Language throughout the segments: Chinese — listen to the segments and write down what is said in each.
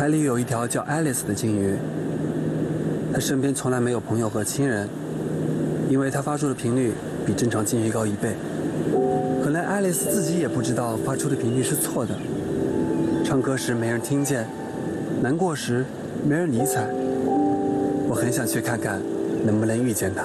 海里有一条叫爱丽丝的鲸鱼，它身边从来没有朋友和亲人，因为它发出的频率比正常鲸鱼高一倍。可能爱丽丝自己也不知道发出的频率是错的。唱歌时没人听见，难过时没人理睬。我很想去看看，能不能遇见她。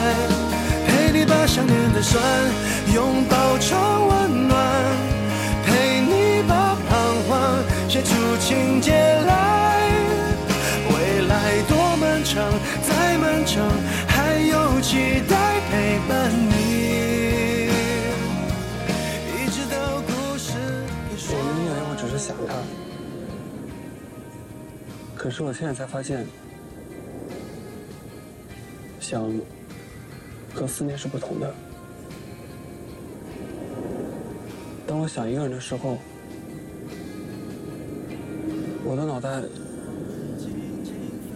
想念的酸拥抱成温暖，陪你把彷徨写出情节来。未来多漫长，再漫长，还有期待陪伴你，一直到故事给说我们以为我只是想他，可是我现在才发现，想和思念是不同的。当我想一个人的时候，我的脑袋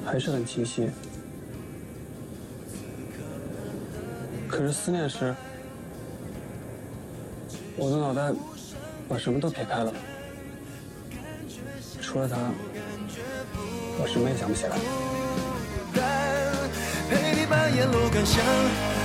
还是很清晰，可是思念时，我的脑袋把什么都撇开了。除了他，我什么也想不起来。陪你把沿路感想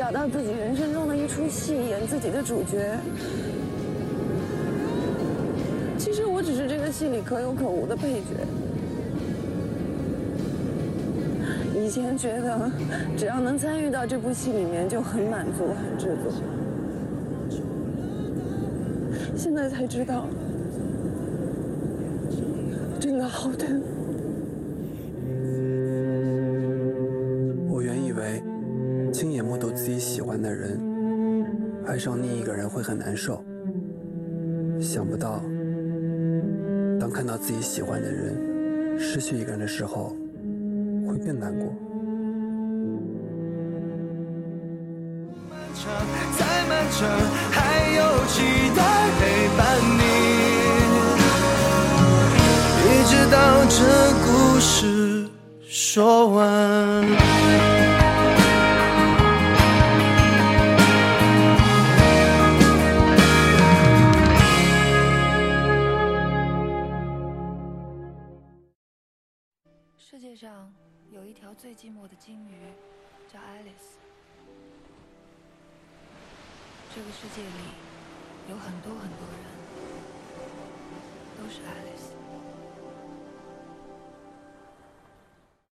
找到自己人生中的一出戏，演自己的主角。其实我只是这个戏里可有可无的配角。以前觉得只要能参与到这部戏里面就很满足、很知足，现在才知道，真的好疼。欢的人爱上另一个人会很难受，想不到当看到自己喜欢的人失去一个人的时候，会更难过。漫长，再漫长，还有期待陪伴你，一直到这故事说完。世界上有一条最寂寞的鲸鱼，叫爱丽丝。这个世界里有很多很多人，都是爱丽丝。